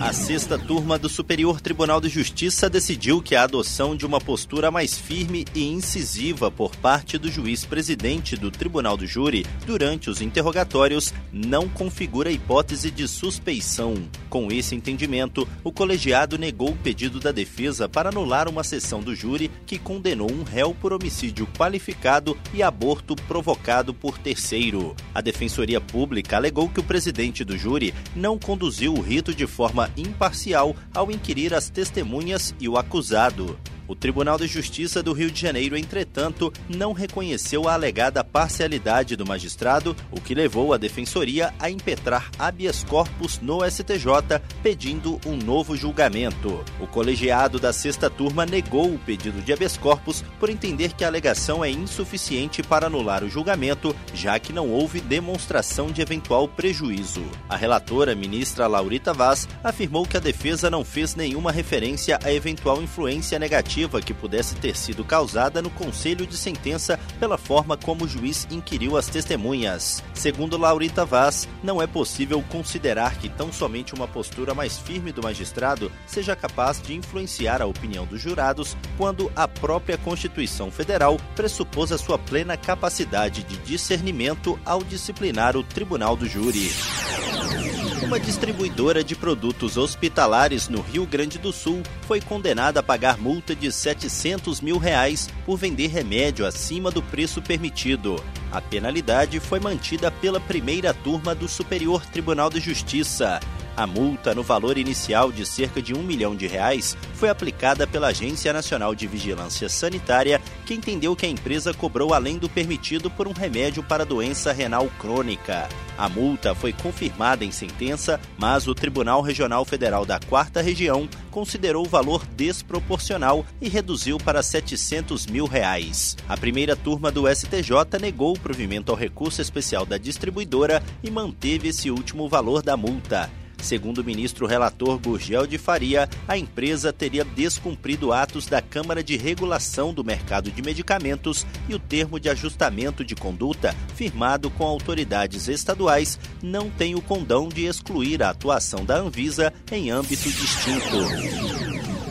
A sexta turma do Superior Tribunal de Justiça decidiu que a adoção de uma postura mais firme e incisiva por parte do juiz presidente do Tribunal do Júri durante os interrogatórios não configura hipótese de suspeição. Com esse entendimento, o colegiado negou o pedido da defesa para anular uma sessão do júri que condenou um réu por homicídio qualificado e aborto provocado por terceiro. A Defensoria Pública alegou que o presidente do júri não conduziu o rito de forma imparcial ao inquirir as testemunhas e o acusado. O Tribunal de Justiça do Rio de Janeiro, entretanto, não reconheceu a alegada parcialidade do magistrado, o que levou a defensoria a impetrar habeas corpus no STJ, pedindo um novo julgamento. O colegiado da sexta turma negou o pedido de habeas corpus por entender que a alegação é insuficiente para anular o julgamento, já que não houve demonstração de eventual prejuízo. A relatora, ministra Laurita Vaz, afirmou que a defesa não fez nenhuma referência a eventual influência negativa que pudesse ter sido causada no conselho de sentença pela forma como o juiz inquiriu as testemunhas. Segundo Laurita Vaz, não é possível considerar que tão somente uma postura mais firme do magistrado seja capaz de influenciar a opinião dos jurados quando a própria Constituição Federal pressupôs a sua plena capacidade de discernimento ao disciplinar o Tribunal do Júri. Uma distribuidora de produtos hospitalares no Rio Grande do Sul foi condenada a pagar multa de 700 mil reais por vender remédio acima do preço permitido. A penalidade foi mantida pela primeira turma do Superior Tribunal de Justiça. A multa, no valor inicial de cerca de um milhão de reais, foi aplicada pela Agência Nacional de Vigilância Sanitária, que entendeu que a empresa cobrou além do permitido por um remédio para doença renal crônica. A multa foi confirmada em sentença, mas o Tribunal Regional Federal da Quarta Região considerou o valor desproporcional e reduziu para 700 mil reais. A primeira turma do STJ negou o provimento ao recurso especial da distribuidora e manteve esse último valor da multa. Segundo o ministro relator Gurgel de Faria, a empresa teria descumprido atos da Câmara de Regulação do Mercado de Medicamentos e o termo de ajustamento de conduta, firmado com autoridades estaduais, não tem o condão de excluir a atuação da Anvisa em âmbito distinto.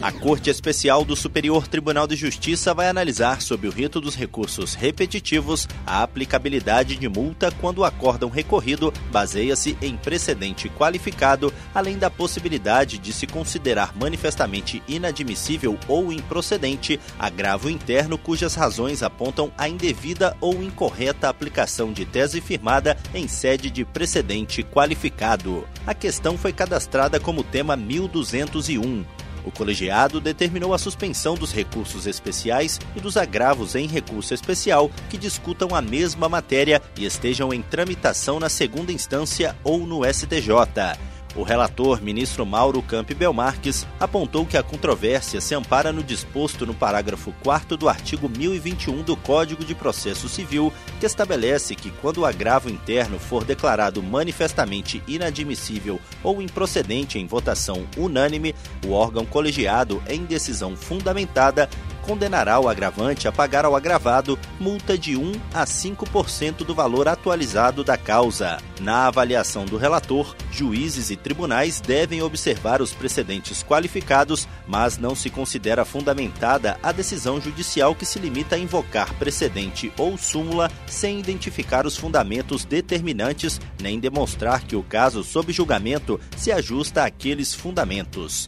A Corte Especial do Superior Tribunal de Justiça vai analisar, sob o rito dos recursos repetitivos, a aplicabilidade de multa quando o acórdão recorrido baseia-se em precedente qualificado, além da possibilidade de se considerar manifestamente inadmissível ou improcedente agravo interno cujas razões apontam a indevida ou incorreta aplicação de tese firmada em sede de precedente qualificado. A questão foi cadastrada como tema 1201. O colegiado determinou a suspensão dos recursos especiais e dos agravos em recurso especial que discutam a mesma matéria e estejam em tramitação na segunda instância ou no STJ. O relator, ministro Mauro Campi Belmarques, apontou que a controvérsia se ampara no disposto no parágrafo 4 do artigo 1021 do Código de Processo Civil, que estabelece que quando o agravo interno for declarado manifestamente inadmissível ou improcedente em votação unânime, o órgão colegiado, em decisão fundamentada, condenará o agravante a pagar ao agravado multa de 1 a 5% do valor atualizado da causa. Na avaliação do relator, juízes e tribunais devem observar os precedentes qualificados, mas não se considera fundamentada a decisão judicial que se limita a invocar precedente ou súmula sem identificar os fundamentos determinantes nem demonstrar que o caso sob julgamento se ajusta àqueles fundamentos.